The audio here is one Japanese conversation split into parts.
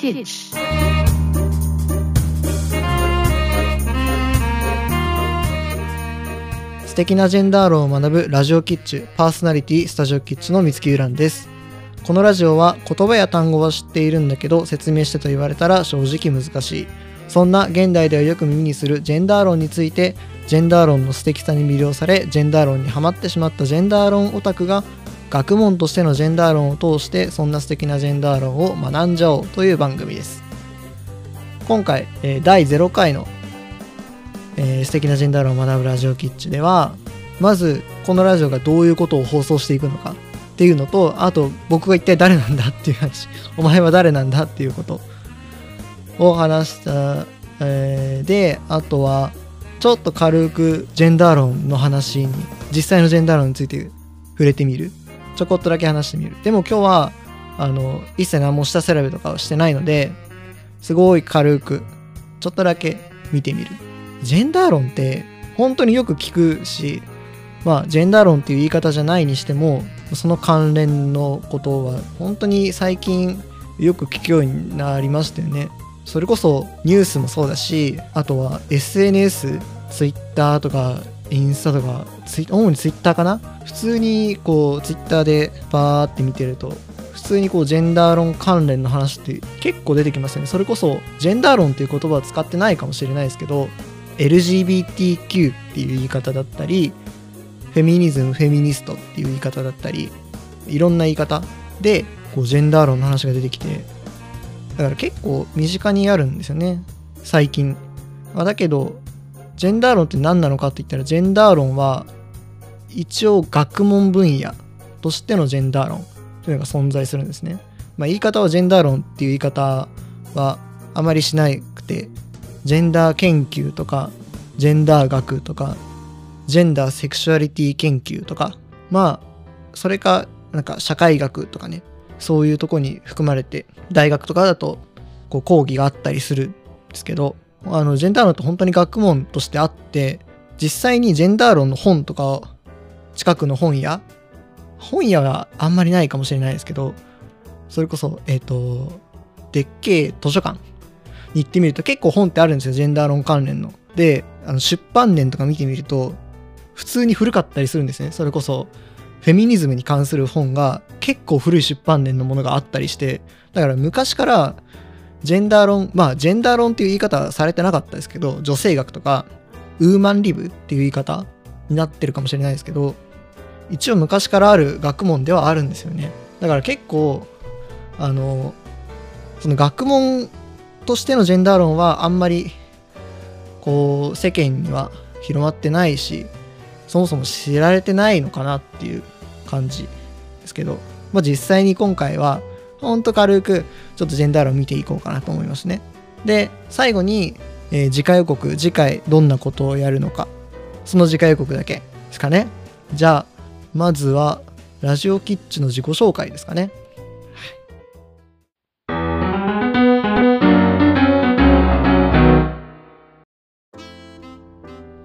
Kitsch. 素敵なジェンダー論を学ぶラジオキッチュパーソナリティスタジオキッチュの三月ゆらんですこのラジオは言葉や単語は知っているんだけど説明してと言われたら正直難しいそんな現代ではよく耳にするジェンダー論についてジェンダー論の素敵さに魅了されジェンダー論にはまってしまったジェンダー論オタクが学問としてのジェンダー論を通してそんな素敵なジェンダー論を学んじゃおうという番組です。今回、え第0回の、えー素敵なジェンダー論を学ぶラジオキッチュではまずこのラジオがどういうことを放送していくのかっていうのとあと僕が一体誰なんだっていう話お前は誰なんだっていうことを話した、えーであとはちょっと軽くジェンダー論の話に実際のジェンダー論について触れてみるちょこっとだけ話してみる。でも今日はあの一切何も下調べとかはしてないのですごい軽くちょっとだけ見てみる。ジェンダー論って本当によく聞くしまあジェンダー論っていう言い方じゃないにしてもその関連のことは本当に最近よく聞くようになりましたよね。それこそニュースもそうだしあとは SNS ツイッターとかインスタとかツイ主にツイッターかな？普通にこうツイッターでバーって見てると普通にこうジェンダー論関連の話って結構出てきますよね。それこそジェンダー論っていう言葉は使ってないかもしれないですけど LGBTQ っていう言い方だったりフェミニズムフェミニストっていう言い方だったりいろんな言い方でこうジェンダー論の話が出てきてだから結構身近にあるんですよね。最近。まあだけどジェンダー論って何なのかって言ったらジェンダー論は一応学問分野としてのジェンダー論というのが存在するんですね、まあ、言い方はジェンダー論っていう言い方はあまりしなくてジェンダー研究とかジェンダー学とかジェンダーセクシュアリティ研究とかまあそれかなんか社会学とかねそういうとこに含まれて大学とかだとこう講義があったりするんですけどあのジェンダー論って本当に学問としてあって実際にジェンダー論の本とか近くの本屋？本屋はあんまりないかもしれないですけどそれこそえっ、とでっけえ図書館に行ってみると結構本ってあるんですよジェンダー論関連の。であの出版年とか見てみると普通に古かったりするんですねそれこそフェミニズムに関する本が結構古い出版年のものがあったりしてだから昔からジェンダー論まあジェンダー論っていう言い方はされてなかったですけど女性学とかウーマンリブっていう言い方になってるかもしれないですけど一応昔からある学問ではあるんですよね。だから結構あのその学問としてのジェンダー論はあんまりこう世間には広まってないしそもそも知られてないのかなっていう感じですけど、まあ、実際に今回はほんと軽くちょっとジェンダー論見ていこうかなと思いますね。で最後に、えー次回予告次回どんなことをやるのか。その次回予告だけですかね。じゃあまずはラジオキッチンの自己紹介ですかね。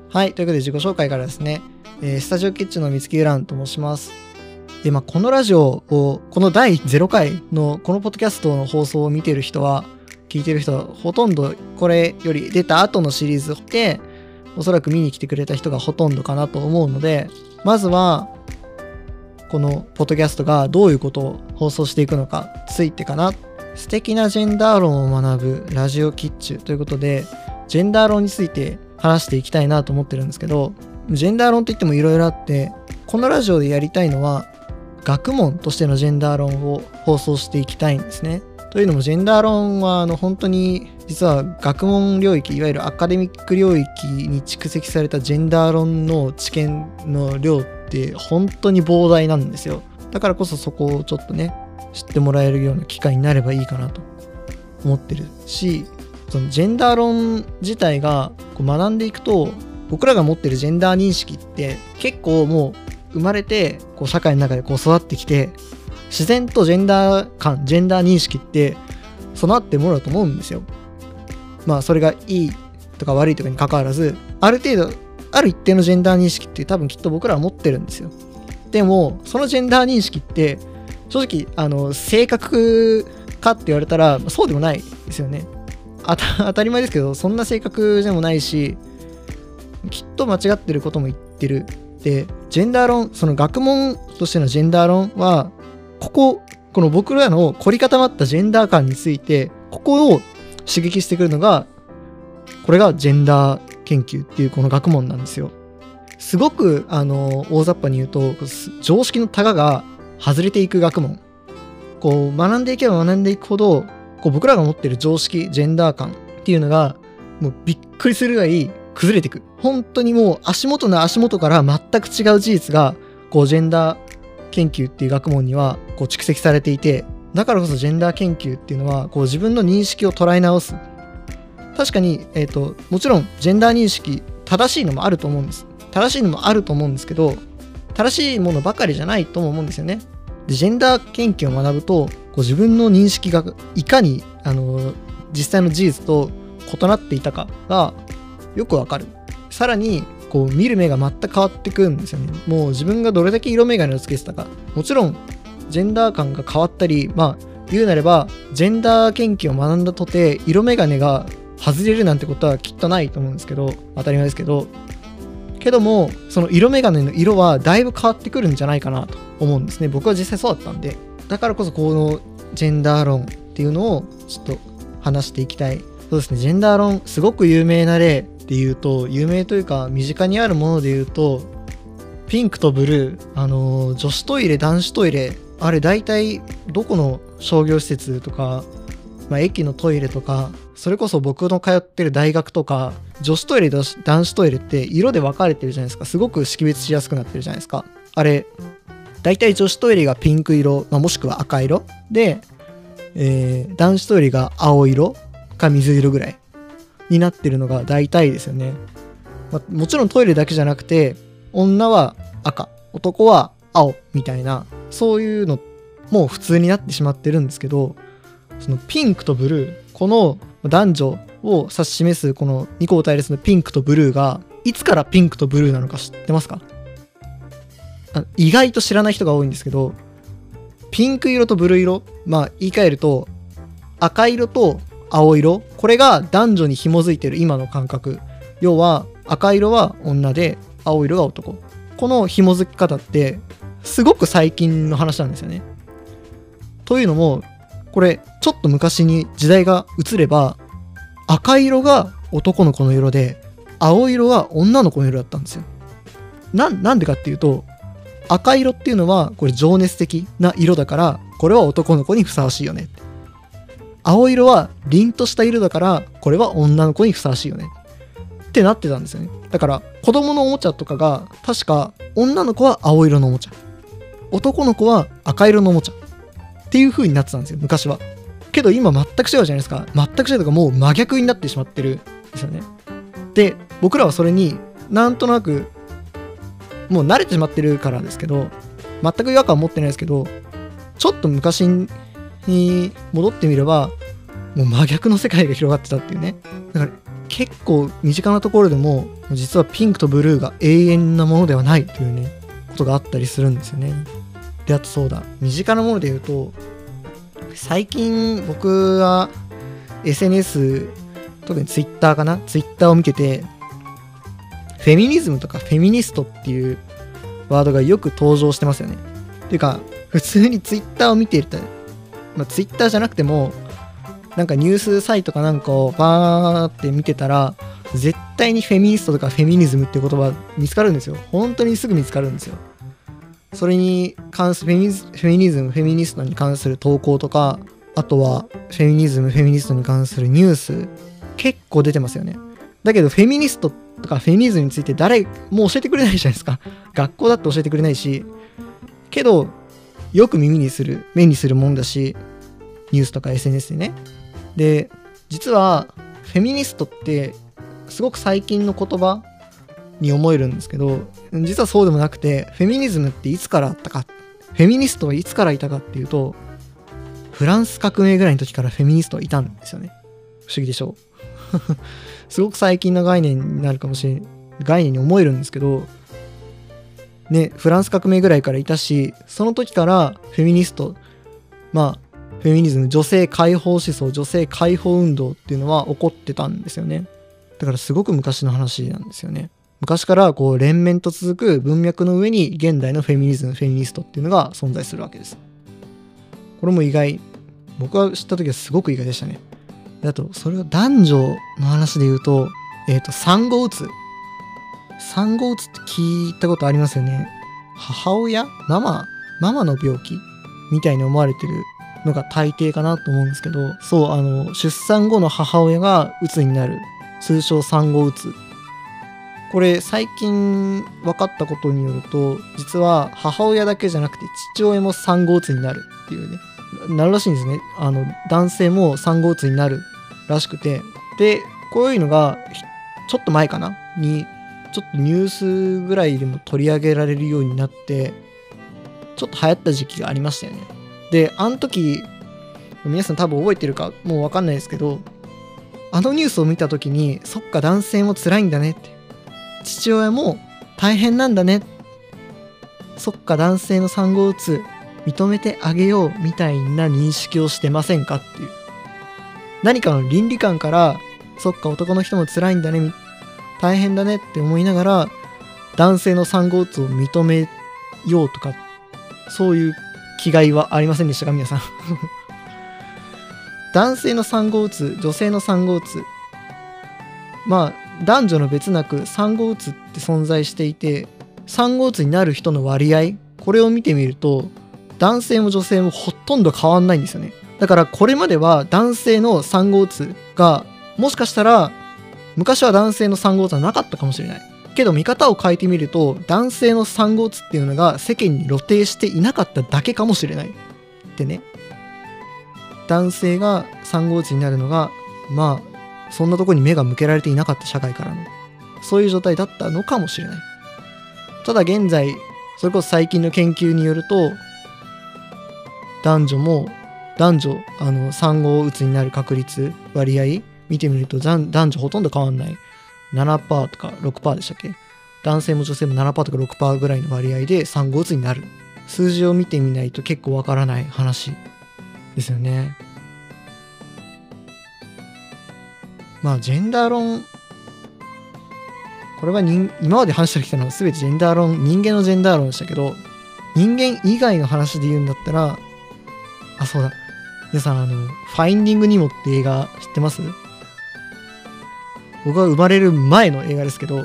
はい、ということで自己紹介からですね、えースタジオキッチンの三月ゆらんと申します。で、まあ、このラジオを、この第0回のこのポッドキャストの放送を見てる人は、聞いてる人は、ほとんどこれより出た後のシリーズで、おそらく見に来てくれた人がほとんどかなと思うので、まずは、このポッドキャストがどういうことを放送していくのかついてかな。素敵なジェンダー論を学ぶラジオキッチュということで、ジェンダー論について話していきたいなと思ってるんですけど、ジェンダー論といってもいろいろあって、このラジオでやりたいのは、学問としてのジェンダー論を放送していきたいんですね。というのも、ジェンダー論はあの本当に実は学問領域、いわゆるアカデミック領域に蓄積されたジェンダー論の知見の量って本当に膨大なんですよ。だからこそそこをちょっとね、知ってもらえるような機会になればいいかなと思ってるし、そのジェンダー論自体がこう学んでいくと僕らが持ってるジェンダー認識って結構もう生まれてこう社会の中でこう育ってきて自然とジェンダー感ジェンダー認識って備わってものだと思うんですよ。まあそれがいいとか悪いとかに関わらずある程度ある一定のジェンダー認識って多分きっと僕らは持ってるんですよ。でもそのジェンダー認識って正直あの性格かって言われたらそうでもないですよね当たり前ですけどそんな性格でもないしきっと間違ってることも言ってるでジェンダー論その学問としてのジェンダー論はこここの僕らの凝り固まったジェンダー感についてここを刺激してくるのがこれがジェンダー研究っていうこの学問なんですよ。すごくあの大雑把に言うと常識のタガが外れていく学問。こう学んでいけば学んでいくほどこう僕らが持ってる常識ジェンダー感っていうのがもうびっくりするぐらい崩れていく。本当にもう足元の足元から全く違う事実がこうジェンダー研究っていう学問にはこう蓄積されていてだからこそジェンダー研究っていうのはこう自分の認識を捉え直す。確かに、えーと、もちろんジェンダー認識正しいのもあると思うんです。正しいのもあると思うんですけど正しいものばかりじゃないとも思うんですよね。でジェンダー研究を学ぶとこう自分の認識がいかにあの実際の事実と異なっていたかがよくわかる。さらにこう見る目が全く変わってくんですよね。もう自分がどれだけ色眼鏡をつけてたか。もちろんジェンダー感が変わったりまあ言うなればジェンダー研究を学んだとて色眼鏡が外れるなんてことはきっとないと思うんですけど当たり前ですけどけどもその色眼鏡の色はだいぶ変わってくるんじゃないかなと思うんですね。僕は実際そうだったんで。だからこそこのジェンダー論っていうのをちょっと話していきたい。そうですね。ジェンダー論すごく有名な例っていうと有名というか身近にあるもので言うとピンクとブルーあの女子トイレ男子トイレあれ大体どこの商業施設とか、まあ、駅のトイレとかそれこそ僕の通ってる大学とか女子トイレと男子トイレって色で分かれてるじゃないですか。すごく識別しやすくなってるじゃないですか。あれ大体女子トイレがピンク色、まあ、もしくは赤色。で、えー、男子トイレが青色か水色ぐらいになってるのが大体ですよね、まあ、もちろんトイレだけじゃなくて女は赤男は青みたいなそういうのもう普通になってしまってるんですけどそのピンクとブルーこの男女を指し示すこの2個対立のピンクとブルーがいつからピンクとブルーなのか知ってますか？意外と知らない人が多いんですけどピンク色とブルー色まあ言い換えると赤色と青色これが男女に紐づいてる今の感覚。要は赤色は女で青色が男。この紐づき方ってすごく最近の話なんですよね。というのもこれちょっと昔に時代が移れば赤色が男の子の色で青色は女の子の色だったんですよ。なんでかっていうと赤色っていうのはこれ情熱的な色だからこれは男の子にふさわしいよね。青色は凛とした色だからこれは女の子にふさわしいよね。ってなってたんですよね。だから子供のおもちゃとかが確か女の子は青色のおもちゃ。男の子は赤色のおもちゃ。っていう風になってたんですよ昔は。けど今全く違うじゃないですか。全く違うとかもう真逆になってしまってるんですよね。で僕らはそれになんとなくもう慣れてしまってるからですけど全く違和感を持ってないですけどちょっと昔に戻ってみればもう真逆の世界が広がってたっていうね。だから結構身近なところでも実はピンクとブルーが永遠なものではないっていうねことがあったりするんですよね。であとそうだ身近なもので言うと最近僕は SNS 特に Twitter かな？Twitter を見ててフェミニズムとかフェミニストっていうワードがよく登場してますよね。ていうか普通に Twitter を見ていたまあ、Twitter じゃなくてもなんかニュースサイトかなんかをバーって見てたら絶対にフェミニストとかフェミニズムっていう言葉見つかるんですよ。本当にすぐ見つかるんですよ。それに関するフェミフェミニズムフェミニストに関する投稿とかあとはフェミニズムフェミニストに関するニュース結構出てますよね。だけどフェミニストとかフェミニズムについて誰も教えてくれないじゃないですか。学校だって教えてくれないしけどよく耳にする目にするもんだしニュースとか SNS でね。で実はフェミニストってすごく最近の言葉に思えるんですけど実はそうでもなくてフェミニズムっていつからあったかフェミニストはいつからいたかっていうとフランス革命ぐらいの時からフェミニストはいたんですよね。不思議でしょう。すごく最近の概念になるかもしれない概念に思えるんですけどねフランス革命ぐらいからいたしその時からフェミニストまあフフェミニズム女性解放思想女性解放運動っていうのは起こってたんですよね。だからすごく昔の話なんですよね。昔からこう連綿と続く文脈の上に現代のフェミニズムフェミニストっていうのが存在するわけです。これも意外。僕が知った時はすごく意外でしたね。あとそれを男女の話で言うとえっ、ー、と産後うつ産後うつって聞いたことありますよね。母親？ママ？ママの病気みたいに思われてるのが大抵かなと思うんですけどそうあの出産後の母親がうつになる。通称産後うつこれ最近分かったことによると実は母親だけじゃなくて父親も産後うつになるっていうね。なるらしいんですね。あの男性も産後うつになるらしくて。でこういうのがちょっと前かな？にちょっとニュースぐらいでも取り上げられるようになってちょっと流行った時期がありましたよね。であの時皆さん多分覚えてるかもう分かんないですけどあのニュースを見た時にそっか男性も辛いんだねって。父親も大変なんだね。そっか男性の産後うつ認めてあげようみたいな認識をしてませんかっていう。何かの倫理観からそっか男の人も辛いんだね大変だねって思いながら男性の産後うつを認めようとかそういう気概はありませんでしたか皆さん。男性の産後うつ女性の産後うつ。まあ男女の別なく産後うつって存在していて産後うつになる人の割合これを見てみると男性も女性もほとんど変わんないんですよね。だからこれまでは男性の産後うつがもしかしたら昔は男性の産後うつはなかったかもしれない。けど見方を変えてみると男性の産後うつっていうのが世間に露呈していなかっただけかもしれない。ってね。男性が産後うつになるのがまあそんなとこに目が向けられていなかった社会からのそういう状態だったのかもしれない。ただ現在それこそ最近の研究によると男女も男女あの産後うつになる確率割合見てみると男女ほとんど変わんない。7%とか6%でしたっけ？男性も女性も7%とか6%ぐらいの割合で産後うつになる。数字を見てみないと結構わからない話ですよね。まあ、ジェンダー論、これは人今まで話してきたのは全てジェンダー論、人間のジェンダー論でしたけど、人間以外の話で言うんだったら、あ、そうだ。皆さん、あの、ファインディング・ニモって映画知ってます？僕は生まれる前の映画ですけど、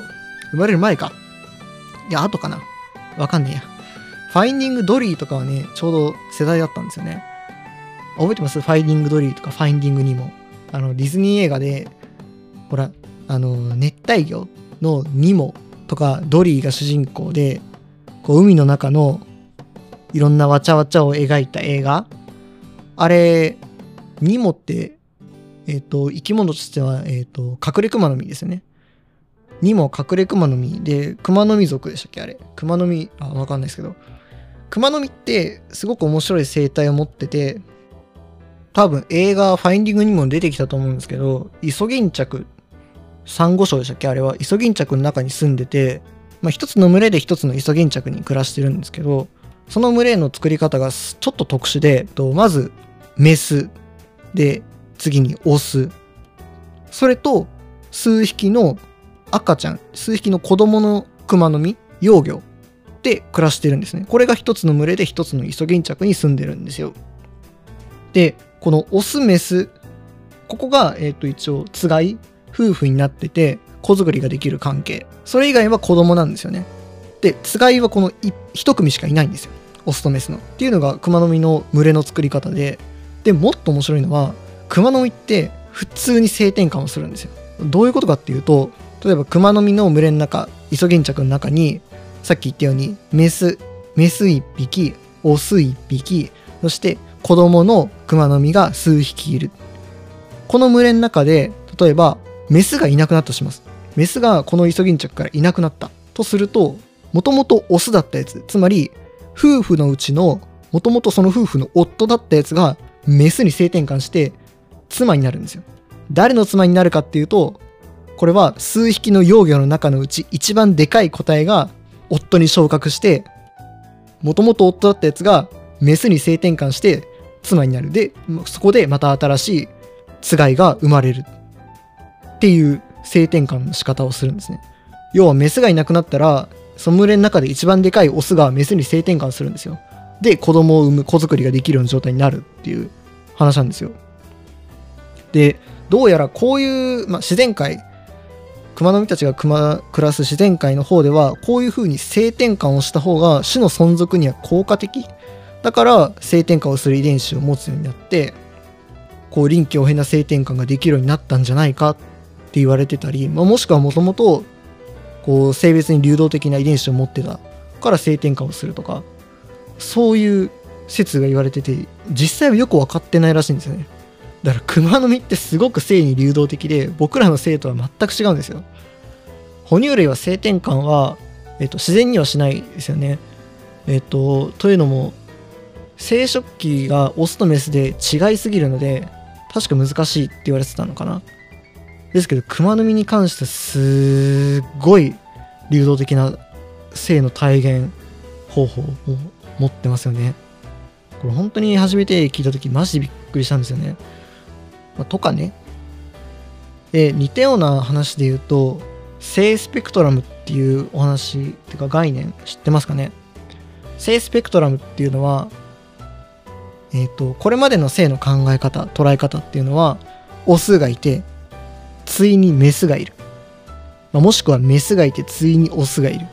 生まれる前か。いや、後かな。わかんねえや。ファインディング・ドリーとかはね、ちょうど世代だったんですよね。覚えてます？ファインディングドリーとかファインディング・ニモ。あの、ディズニー映画で、ほら、あの、熱帯魚のニモとかドリーが主人公で、こう、海の中のいろんなわちゃわちゃを描いた映画。あれ、ニモって、えっ、ー、と、生き物としては、えっ、ー、と、隠れ熊の実ですよね。ニモ隠れ熊の実で、熊の実族でしたっけあれ。熊の実、あ、わかんないですけど。熊の実ってすごく面白い生態を持ってて、多分映画ファインディングにも出てきたと思うんですけど、イソギンチャク、サンゴ礁でしたっけ？あれは、イソギンチャクの中に住んでて、まあ一つの群れで一つのイソギンチャクに暮らしてるんですけど、その群れの作り方がちょっと特殊で、とまずメス。で、次にオス、それと数匹の赤ちゃん、数匹の子供のクマの実、幼魚。で暮らしてるんですね。これが一つの群れで一つのイソギンチャクに住んでるんですよ。で、このオスメス、ここが、え、ー、と、一応、つがい、夫婦になってて、子作りができる関係。それ以外は子供なんですよね。で、つがいはこの一組しかいないんですよ。オスとメスの。っていうのが熊の実の群れの作り方で、で、もっと面白いのは、熊の実って普通に性転換をするんですよ。どういうことかっていうと、例えば熊の実の群れの中、イソギンチャクの中に、さっき言ったように、メス、メス1匹、オス1匹、そして子供の熊の実が数匹いる。この群れの中で、例えば、メスがいなくなったとします。メスがこのイソギンチャクからいなくなった。とすると、もともとオスだったやつ、つまり、夫婦のうちの、もともとその夫婦の夫だったやつが、メスに性転換して、妻になるんですよ。誰の妻になるかっていうと、これは数匹の幼魚の中のうち一番でかい個体が夫に昇格して、もともと夫だったやつがメスに性転換して妻になるでそこでまた新しいつがいが生まれるっていう性転換の仕方をするんですね。要はメスがいなくなったらその群れの中で一番でかいオスがメスに性転換するんですよ。で子供を産む子作りができるような状態になるっていう話なんですよ。でどうやらこういう、まあ、自然界熊の実たちが暮らす自然界の方ではこういう風に性転換をした方が種の存続には効果的。だから性転換をする遺伝子を持つようになってこう臨機応変な性転換ができるようになったんじゃないかっ言われてたり、まあ、もしくはもともとこう性別に流動的な遺伝子を持ってたから性転換をするとかそういう説が言われてて実際はよく分かってないらしいんですよね。だからクマノミってすごく性に流動的で僕らの性とは全く違うんですよ。哺乳類は性転換は、えっと、自然にはしないですよね。えっとというのも生殖器がオスとメスで違いすぎるので確か難しいって言われてたのかな。ですけどクマノミに関してすっごい流動的な性の体現方法を持ってますよね。これ本当に初めて聞いた時マジでびっくりしたんですよね。まあ、とかね。で、似たような話で言うと、性スペクトラムっていうお話っていうか概念知ってますかね。性スペクトラムっていうのは、えっ、ー、と、これまでの性の考え方、捉え方っていうのは、オスがいて、対にメスがいる。まあ、もしくはメスがいて、対にオスがいる。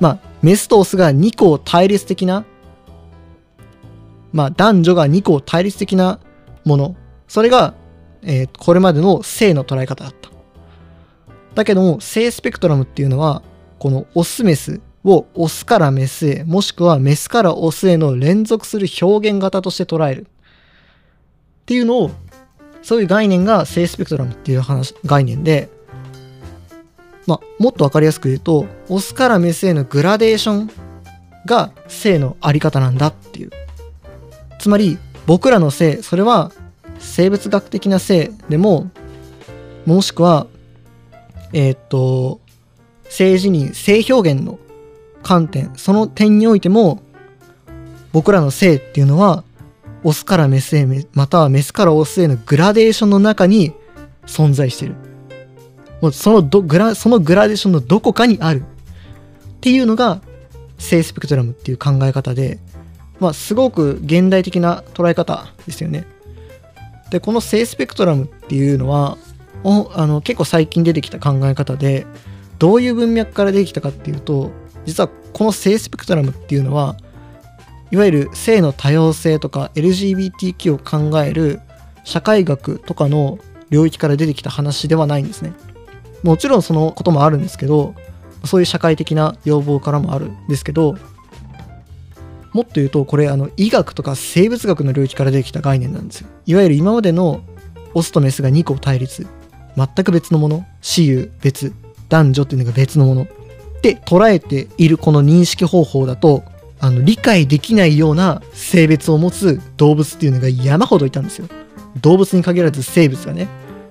まあ、メスとオスが2個対立的な、まあ、男女が2個対立的なものそれが、えー、これまでの性の捉え方だった。だけども、性スペクトラムっていうのは、このオスメスをオスからメスへ、もしくはメスからオスへの連続する表現型として捉える。っていうのを、そういう概念が性スペクトラムっていう話、概念で、まあ、もっとわかりやすく言うと、オスからメスへのグラデーションが性のあり方なんだっていう。つまり、僕らの性、それは生物学的な性でももしくはえっ、と性自認性表現の観点その点においても僕らの性っていうのはオスからメスへまたはメスからオスへのグラデーションの中に存在してる。もうそのどグラそのグラデーションのどこかにある。っていうのが性スペクトラムっていう考え方でまあすごく現代的な捉え方ですよね。でこの性スペクトラムっていうのはあの結構最近出てきた考え方でどういう文脈から出てきたかっていうと実はこの性スペクトラムっていうのはいわゆる性の多様性とか LGBTQ を考える社会学とかの領域から出てきた話ではないんですね。もちろんそのこともあるんですけどそういう社会的な要望からもあるんですけどもっと言うとこれあの医学とか生物学の領域から出てきた概念なんですよ。いわゆる今までのオスとメスが2個対立。全く別のもの。私有別。男女っていうのが別のもの。って捉えているこの認識方法だとあの理解できないような性別を持つ動物っていうのが山ほどいたんですよ。動物に限らず生物がね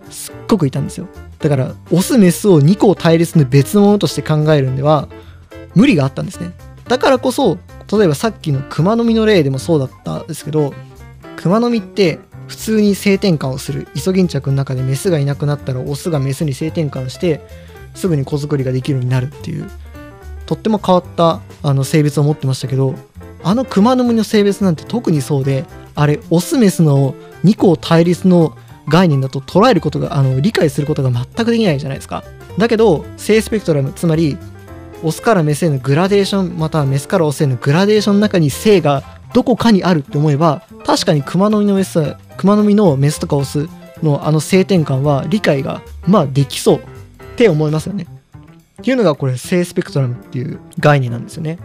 すっごくいたんですよ。だからオスメスを2個対立の別のものとして考えるんでは無理があったんですね。だからこそ例えばさっきの熊の実の例でもそうだったんですけど熊の実って普通に性転換をする。イソギンチャクの中でメスがいなくなったらオスがメスに性転換してすぐに子作りができるようになるっていう。とっても変わったあの性別を持ってましたけどあのクマノミの性別なんて特にそうであれオスメスの2個対立の概念だと捉えることがあの理解することが全くできないじゃないですか。だけど性スペクトラムつまりオスからメスへのグラデーションまたはメスからオスへのグラデーションの中に性がどこかにあるって思えば確かにクマノミのメスクマノミのメスとかオスのあの性転換は理解がまあできそうって思いますよね。っていうのがこれ性スペクトラムっていう概念なんですよね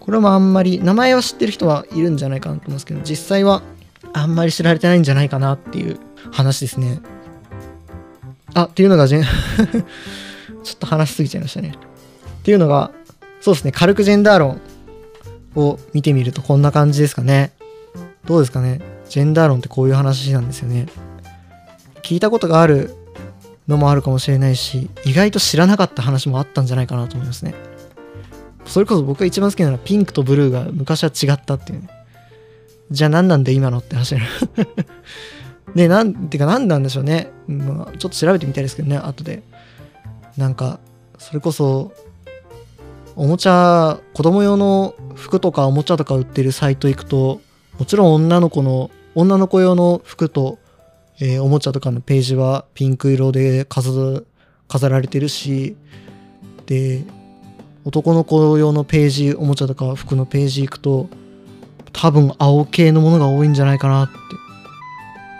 これもあんまり名前は知ってる人はいるんじゃないかなと思うんですけど実際はあんまり知られてないんじゃないかなっていう話ですねあっていうのが ちょっと話しすぎちゃいましたねっていうのが、そうですね、軽くジェンダー論を見てみるとこんな感じですかね。どうですかね。ジェンダー論ってこういう話なんですよね。聞いたことがあるのもあるかもしれないし、意外と知らなかった話もあったんじゃないかなと思いますね。それこそ僕が一番好きなのはピンクとブルーが昔は違ったっていうね。じゃあ何なんで今のって話なる。で、なんていうか何なんでしょうね。まあ、ちょっと調べてみたいですけどね、後で。なんか、それこそ、おもちゃ、子供用の服とかおもちゃとか売ってるサイト行くと、もちろん女の子の、女の子用の服と、えーおもちゃとかのページはピンク色で飾飾られてるし、で、男の子用のページ、おもちゃとか服のページ行くと、多分青系のものが多いんじゃないかなって。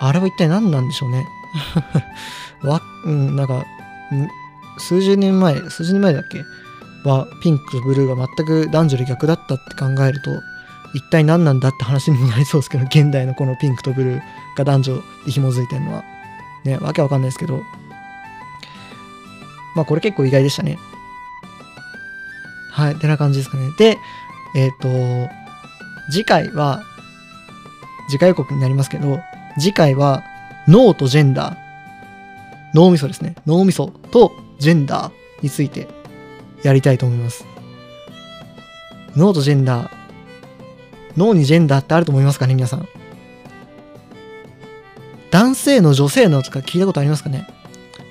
あれは一体何なんでしょうね。わ、うん、なんか、数十年前、数十年前だっけ？は、ピンクとブルーが全く男女で逆だったって考えると、一体何なんだって話にもなりそうですけど、現代のこのピンクとブルーが男女で紐づいてるのは。ね、わけわかんないですけど。まあこれ結構意外でしたね。はい、てな感じですかね。で、えっ、と、次回は、次回予告になりますけど、次回は脳とジェンダー、脳みそですね。脳みそとジェンダーについてやりたいと思います。脳とジェンダー、脳にジェンダーってあると思いますかね、皆さん。男性の女性のとか聞いたことありますかね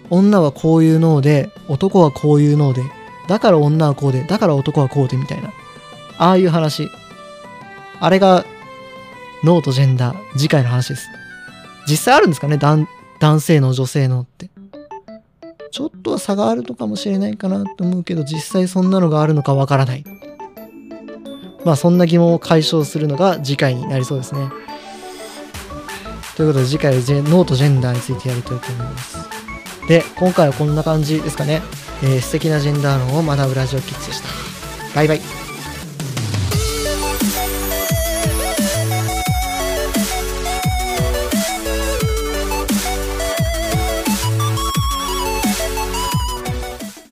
女はこういう脳で、男はこういう脳で、だから女はこうで、だから男はこうでみたいな。ああいう話。あれが脳とジェンダー、次回の話です。実際あるんですかね男男性の女性のって。ちょっとは差があるのかもしれないかなと思うけど、実際そんなのがあるのかわからない。まあそんな疑問を解消するのが次回になりそうですね。ということで次回はノートジェンダーについてやりたいと思います。で、今回はこんな感じですかね。えー素敵なジェンダー論を学ぶラジオキッズでした。バイバイ。